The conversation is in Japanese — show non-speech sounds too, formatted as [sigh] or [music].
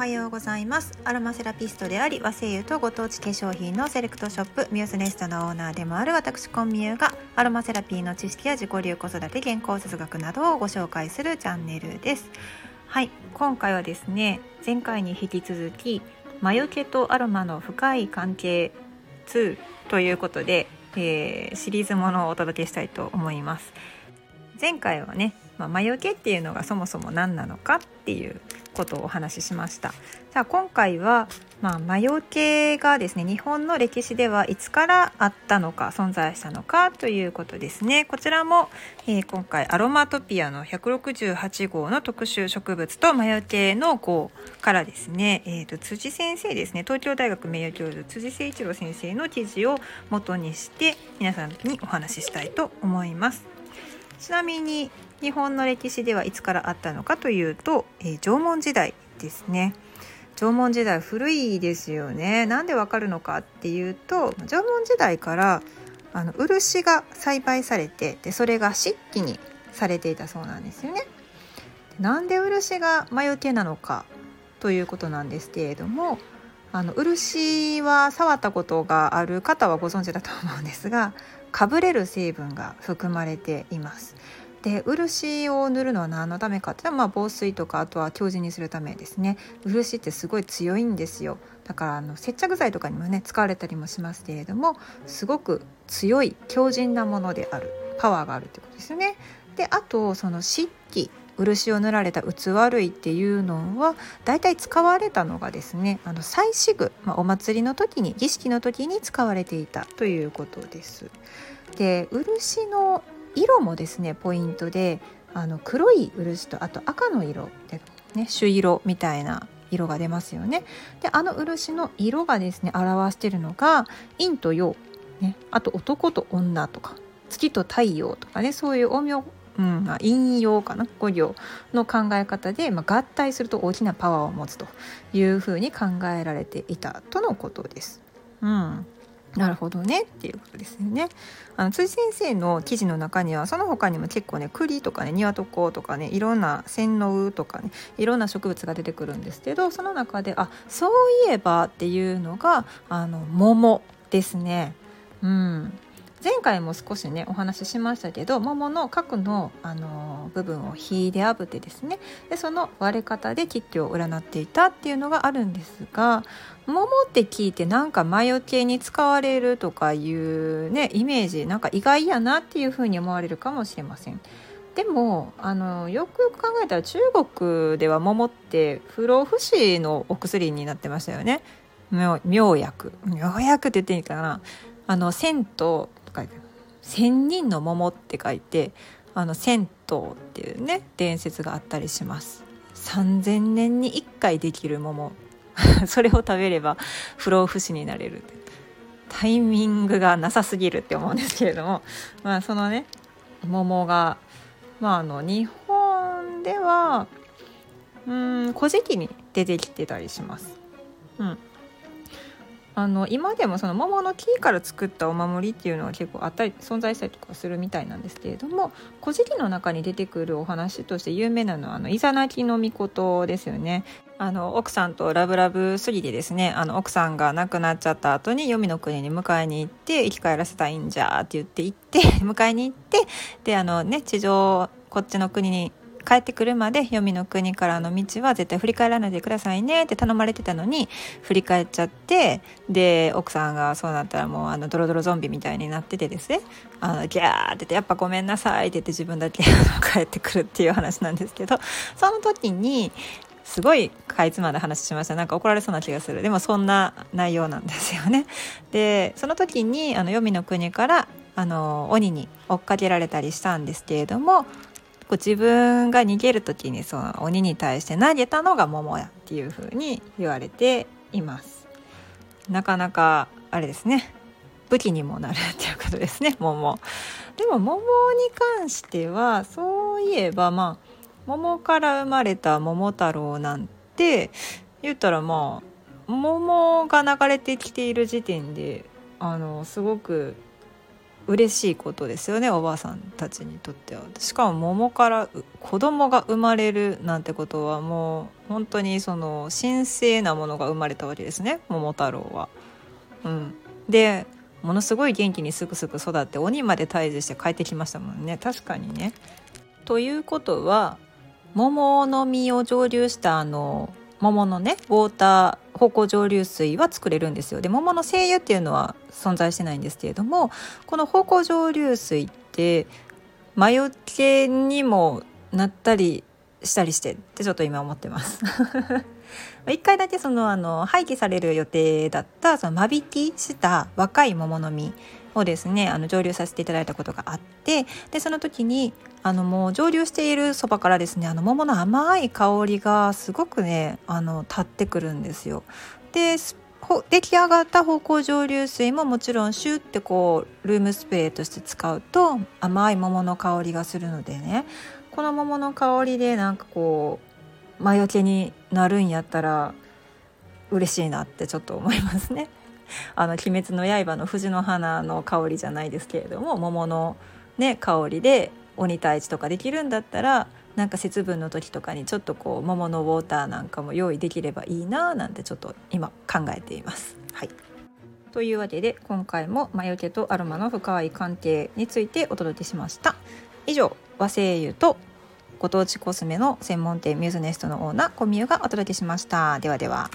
はようございます。アロマセラピストであり和製油とご当地化粧品のセレクトショップミューズネストのオーナーでもある私コンミューがアロマセラピーの知識や自己流子育て健康哲学などをご紹介するチャンネルです。はい今回はですね前回に引き続き魔除けとアロマの深い関係2ということで、えー、シリーズものをお届けしたいと思います。前回はね、まあ、魔除けっていうのがそもそも何なのかっていうことをお話ししました。さあ今回は、まあ、魔除けがですね日本の歴史ではいつからあったのか存在したのかということですね。こちらも、えー、今回アロマトピアの168号の特集植物と魔除けの号からですね、えーと、辻先生ですね東京大学名誉教授辻誠一郎先生の記事を元にして皆さんにお話ししたいと思います。ちなみに日本の歴史ではいつからあったのかというと、えー、縄文時代ですね縄文時代古いですよねなんでわかるのかっていうと縄文時代からあの漆が栽培されてでそれが漆器にされていたそうなんですよね。なんで漆が魔除けなのかということなんですけれどもあの漆は触ったことがある方はご存知だと思うんですがかぶれる成分が含まれています。で漆を塗るのは何のためかって、まあ、防水とかあとは強靭にするためですね。漆ってすごい強いんですよ。だからあの接着剤とかにもね使われたりもしますけれどもすごく強い強靭なものである。パワーがあるってことですよね。であとその漆器。漆を塗られた器類っていうのは大体使われたのがですねあの祭祀具、まあ、お祭りの時に儀式の時に使われていたということです。で漆の色もですねポイントであの黒い漆とあと赤の色で、ね、朱色みたいな色が出ますよね。であの漆の色がですね表してるのが陰と陽、ね、あと男と女とか月と太陽とかねそういう陰陽うん、陰陽かな?五行の考え方で、まあ、合体すると大きなパワーを持つというふうに考えられていたとのことです。うんなるほどねっていうことですよね。あの辻先生の記事の中にはその他にも結構ね栗とかね庭床とかねいろんな洗脳とかねいろんな植物が出てくるんですけどその中であそういえばっていうのがあの桃ですね。うん前回も少しねお話ししましたけど桃の核の、あの部分を火で炙ってですねでその割れ方で吉居を占っていたっていうのがあるんですが桃って聞いてなんか魔除けに使われるとかいうねイメージなんか意外やなっていうふうに思われるかもしれません。でもあのよくよく考えたら中国では桃って不老不死のお薬になってましたよね。妙薬妙薬って言っていいかなあの銭湯書いてある「千人の桃」って書いてあの銭湯っていうね伝説があったりします。3000年に1回できる桃。[laughs] それを食べれば不老不死になれるタイミングがなさすぎるって思うんですけれども。まあそのね桃がまああの日本ではうん古事記に出てきてたりします。うん。あの今でもその桃の木から作ったお守りっていうのは結構あったり存在したりとかするみたいなんですけれども「古事記」の中に出てくるお話として有名なのはあのイザナギの御事ですよね。あの奥さんとラブラブすぎてですねあの奥さんが亡くなっちゃった後に黄泉の国に迎えに行って生き返らせたいんじゃって言って行って [laughs] 迎えに行ってであのね地上こっちの国に帰ってくるまで黄泉の国からの道は絶対振り返らないでくださいねって頼まれてたのに振り返っちゃってで奥さんがそうなったらもうあのドロドロゾンビみたいになっててですね。あのギャーって言って「やっぱごめんなさい」って言って自分だけ [laughs] 帰ってくるっていう話なんですけどその時にすごいかいつまで話しました。なんか怒られそうな気がする。でもそんな内容なんですよね。でその時にあの黄泉の国からあの鬼に追っかけられたりしたんですけれどもこう自分が逃げる時にその鬼に対して投げたのが桃やっていう風に言われています。なかなかあれですね。武器にもなるっていうことですね。[laughs] 桃。でも桃に関してはそういえばまあ桃から生まれた桃太郎なんて言ったらまあ桃が流れてきている時点であのすごく嬉しいことですよねおばあさんたちにとってはしかも桃から子供が生まれるなんてことはもう本当にその神聖なものが生まれたわけですね桃太郎は。うん、でものすごい元気にすくすく育って鬼まで退治して帰ってきましたもんね確かにね。ということは桃の実を蒸留したあの桃のねウォーター芳香蒸留水は作れるんですよ。で桃の精油っていうのは存在してないんですけれどもこの方向蒸留水って魔除けにもなったりしたりしてってちょっと今思ってます。一回だけそのあの廃棄される予定だったその間引きした若い桃の実をですねあの蒸留させていただいたことがあってでその時にあのもう蒸留しているそばからですねあの桃の甘い香りがすごくねあの立ってくるんですよ。で出来上がった芳香蒸留水ももちろんシュッてこうルームスプレーとして使うと甘い桃の香りがするのでねこの桃の香りでなんかこう魔除けになるんやったら嬉しいなってちょっと思いますね。[laughs] あの「鬼滅の刃」の藤の花の香りじゃないですけれども桃の、ね、香りで鬼退治とかできるんだったらなんか節分の時とかにちょっとこう桃のウォーターなんかも用意できればいいななんてちょっと今考えています。はいというわけで今回も魔除けとアロマの深い関係についてお届けしました。以上和製油とご当地コスメの専門店ミューズネストのオーナー小宮がお届けしました。ではでは。